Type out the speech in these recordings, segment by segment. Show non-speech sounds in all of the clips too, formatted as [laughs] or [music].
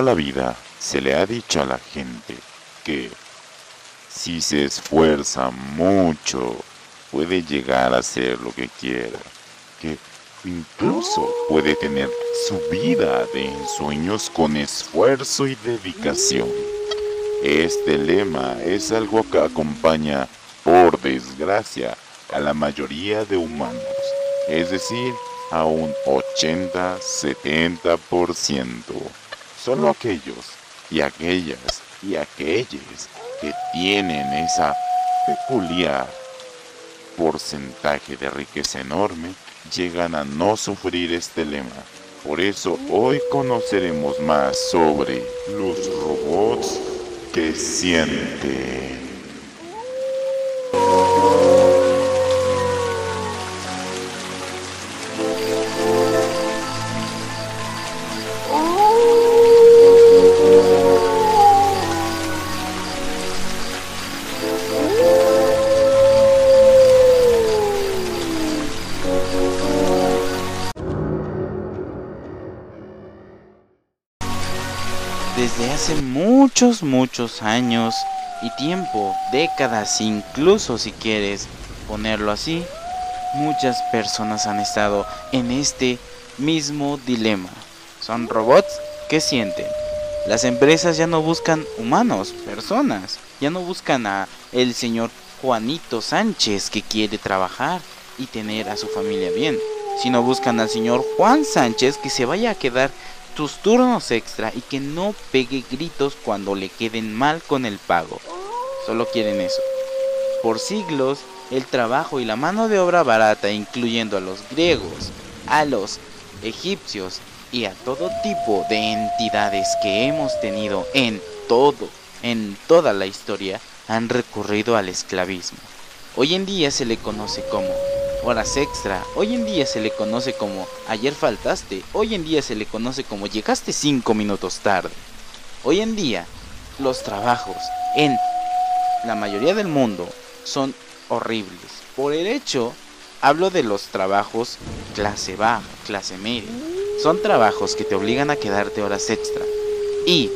La vida se le ha dicho a la gente que si se esfuerza mucho puede llegar a ser lo que quiera, que incluso puede tener su vida de ensueños con esfuerzo y dedicación. Este lema es algo que acompaña, por desgracia, a la mayoría de humanos, es decir, a un 80-70%. Solo aquellos y aquellas y aquellos que tienen esa peculiar porcentaje de riqueza enorme llegan a no sufrir este lema. Por eso hoy conoceremos más sobre los robots que sienten. Hace muchos, muchos años y tiempo, décadas incluso si quieres ponerlo así, muchas personas han estado en este mismo dilema. Son robots que sienten. Las empresas ya no buscan humanos, personas. Ya no buscan a el señor Juanito Sánchez que quiere trabajar y tener a su familia bien, sino buscan al señor Juan Sánchez que se vaya a quedar tus turnos extra y que no pegue gritos cuando le queden mal con el pago. Solo quieren eso. Por siglos, el trabajo y la mano de obra barata, incluyendo a los griegos, a los egipcios y a todo tipo de entidades que hemos tenido en todo, en toda la historia, han recurrido al esclavismo. Hoy en día se le conoce como horas extra. Hoy en día se le conoce como ayer faltaste. Hoy en día se le conoce como llegaste 5 minutos tarde. Hoy en día los trabajos en la mayoría del mundo son horribles. Por el hecho, hablo de los trabajos clase baja, clase media. Son trabajos que te obligan a quedarte horas extra. Y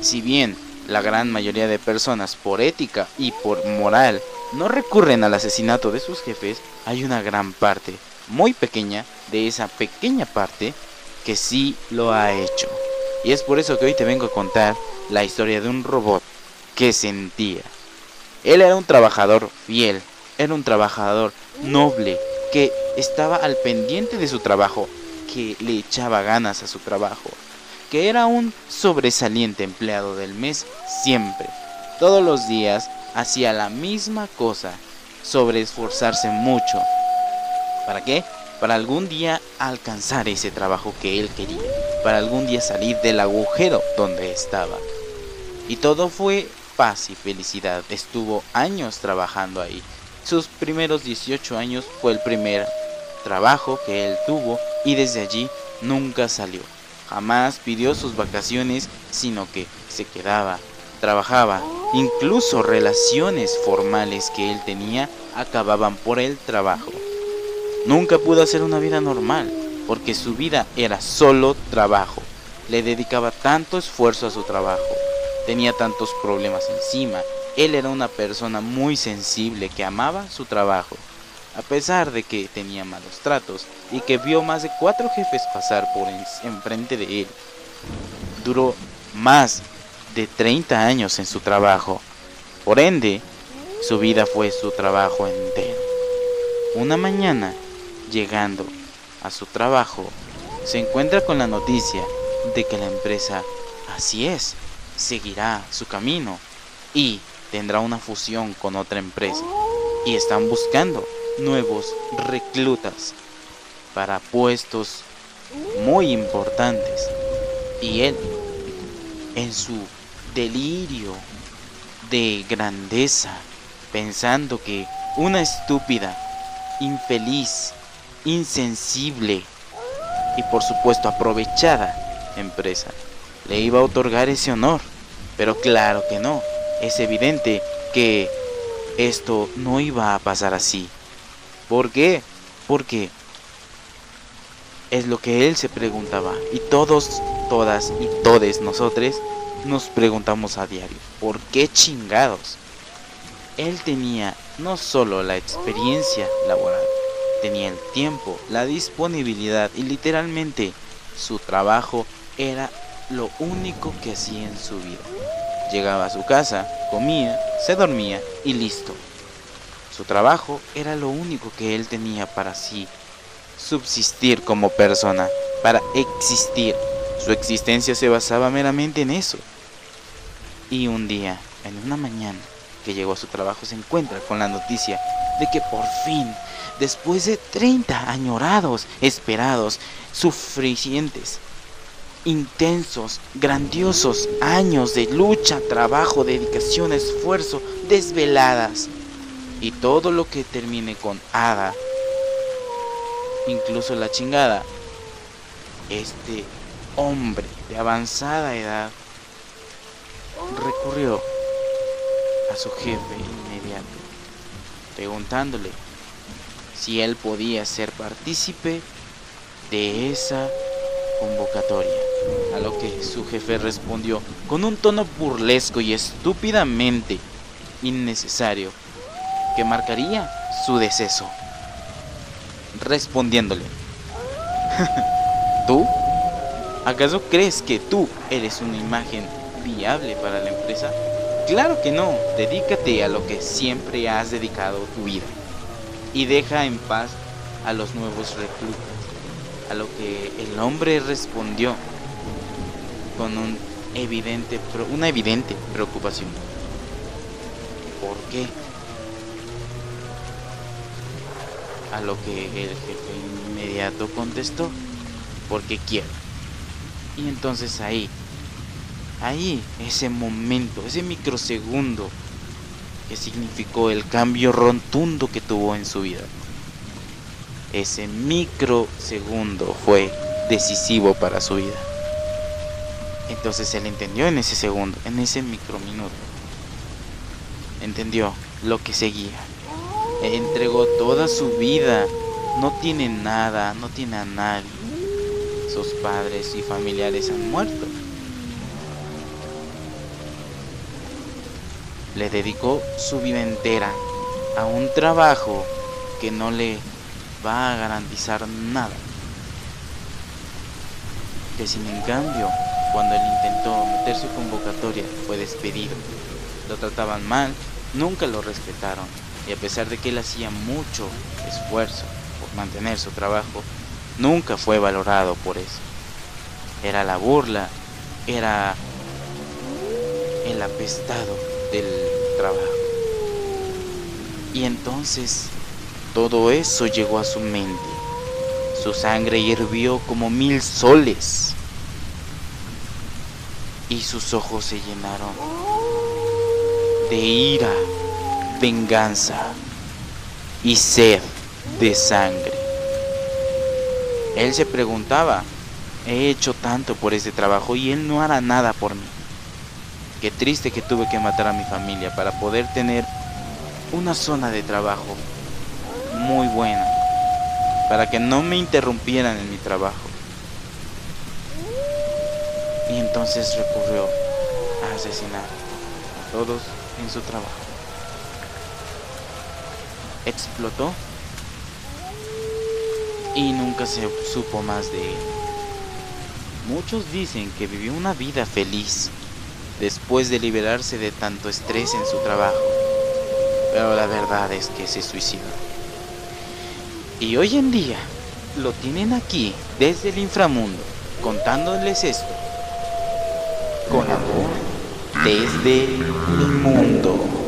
si bien la gran mayoría de personas por ética y por moral no recurren al asesinato de sus jefes, hay una gran parte, muy pequeña, de esa pequeña parte que sí lo ha hecho. Y es por eso que hoy te vengo a contar la historia de un robot que sentía. Él era un trabajador fiel, era un trabajador noble, que estaba al pendiente de su trabajo, que le echaba ganas a su trabajo, que era un sobresaliente empleado del mes siempre. Todos los días hacía la misma cosa, sobre esforzarse mucho. ¿Para qué? Para algún día alcanzar ese trabajo que él quería, para algún día salir del agujero donde estaba. Y todo fue paz y felicidad. Estuvo años trabajando ahí. Sus primeros 18 años fue el primer trabajo que él tuvo y desde allí nunca salió. Jamás pidió sus vacaciones, sino que se quedaba, trabajaba Incluso relaciones formales que él tenía acababan por el trabajo. Nunca pudo hacer una vida normal, porque su vida era solo trabajo. Le dedicaba tanto esfuerzo a su trabajo, tenía tantos problemas encima. Él era una persona muy sensible que amaba su trabajo, a pesar de que tenía malos tratos y que vio más de cuatro jefes pasar por enfrente de él. Duró más de 30 años en su trabajo. Por ende, su vida fue su trabajo entero. Una mañana, llegando a su trabajo, se encuentra con la noticia de que la empresa, así es, seguirá su camino y tendrá una fusión con otra empresa. Y están buscando nuevos reclutas para puestos muy importantes. Y él, en su delirio de grandeza, pensando que una estúpida, infeliz, insensible y por supuesto aprovechada empresa le iba a otorgar ese honor. Pero claro que no, es evidente que esto no iba a pasar así. ¿Por qué? Porque es lo que él se preguntaba y todos todas y todes nosotros nos preguntamos a diario, ¿por qué chingados? Él tenía no solo la experiencia laboral, tenía el tiempo, la disponibilidad y literalmente su trabajo era lo único que hacía en su vida. Llegaba a su casa, comía, se dormía y listo. Su trabajo era lo único que él tenía para sí subsistir como persona, para existir. Su existencia se basaba meramente en eso. Y un día, en una mañana que llegó a su trabajo, se encuentra con la noticia de que por fin, después de 30 añorados, esperados, suficientes, intensos, grandiosos años de lucha, trabajo, dedicación, esfuerzo, desveladas, y todo lo que termine con Ada, incluso la chingada, este hombre de avanzada edad recurrió a su jefe inmediato, preguntándole si él podía ser partícipe de esa convocatoria. A lo que su jefe respondió con un tono burlesco y estúpidamente innecesario que marcaría su deceso. Respondiéndole, [laughs] ¿tú? ¿Acaso crees que tú eres una imagen viable para la empresa? Claro que no, dedícate a lo que siempre has dedicado tu vida y deja en paz a los nuevos reclutas. A lo que el hombre respondió con un evidente, una evidente preocupación. ¿Por qué? A lo que el jefe inmediato contestó, porque quiero. Y entonces ahí, ahí, ese momento, ese microsegundo que significó el cambio rotundo que tuvo en su vida. Ese microsegundo fue decisivo para su vida. Entonces él entendió en ese segundo, en ese microminuto. Entendió lo que seguía. Entregó toda su vida. No tiene nada, no tiene a nadie. Sus padres y familiares han muerto. Le dedicó su vida entera a un trabajo que no le va a garantizar nada. Que sin en cambio, cuando él intentó meter su convocatoria, fue despedido. Lo trataban mal, nunca lo respetaron. Y a pesar de que él hacía mucho esfuerzo por mantener su trabajo, nunca fue valorado por eso. Era la burla, era el apestado del trabajo. Y entonces todo eso llegó a su mente. Su sangre hirvió como mil soles. Y sus ojos se llenaron de ira, venganza y sed de sangre. Él se preguntaba, he hecho tanto por ese trabajo y él no hará nada por mí. Qué triste que tuve que matar a mi familia para poder tener una zona de trabajo muy buena, para que no me interrumpieran en mi trabajo. Y entonces recurrió a asesinar a todos en su trabajo. Explotó y nunca se supo más de él. Muchos dicen que vivió una vida feliz después de liberarse de tanto estrés en su trabajo, pero la verdad es que se suicidó. Y hoy en día lo tienen aquí desde el inframundo contándoles esto con amor desde el mundo.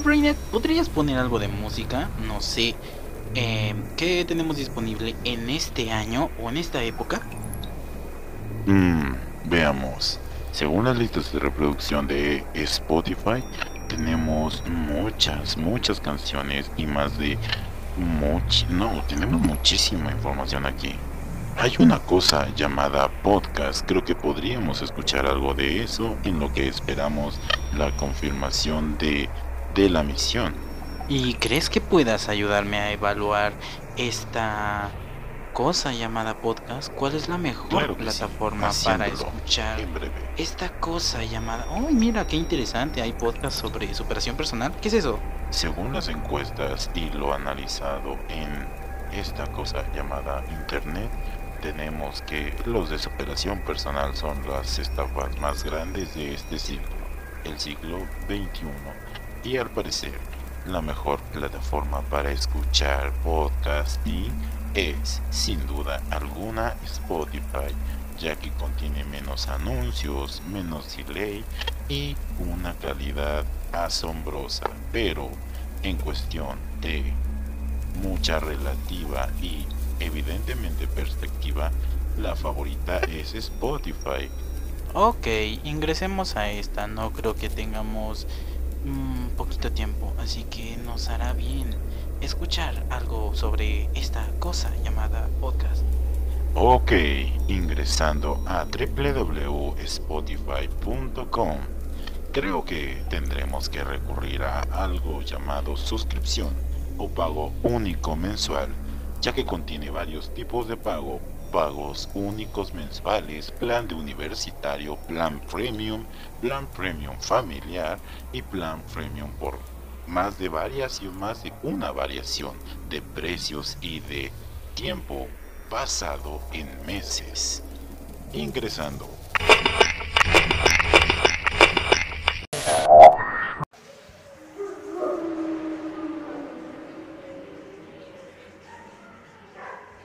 ¿Podrías poner algo de música? No sé. Eh, ¿Qué tenemos disponible en este año o en esta época? Mm, veamos. Según las listas de reproducción de Spotify, tenemos muchas, muchas canciones y más de much no, tenemos muchísima información aquí. Hay una cosa llamada podcast, creo que podríamos escuchar algo de eso en lo que esperamos la confirmación de, de la misión. ¿Y crees que puedas ayudarme a evaluar esta cosa llamada podcast? ¿Cuál es la mejor plataforma para escuchar esta cosa llamada... ¡Oh, mira qué interesante! Hay podcast sobre superación personal. ¿Qué es eso? Según las encuestas y lo analizado en esta cosa llamada Internet, tenemos que los de superación personal son las estafas más grandes de este siglo, el siglo XXI, y al parecer la mejor plataforma para escuchar podcasting es, sin duda alguna, Spotify, ya que contiene menos anuncios, menos delay y una calidad asombrosa, pero en cuestión de mucha relativa y evidentemente perspectiva, la favorita es Spotify. Ok, ingresemos a esta, no creo que tengamos un poquito tiempo, así que nos hará bien escuchar algo sobre esta cosa llamada podcast. Ok, ingresando a www.spotify.com, creo que tendremos que recurrir a algo llamado suscripción o pago único mensual, ya que contiene varios tipos de pago, pagos únicos mensuales, plan de universitario, plan premium, plan premium familiar y plan premium por más de variación, más de una variación de precios y de tiempo basado en meses. Ingresando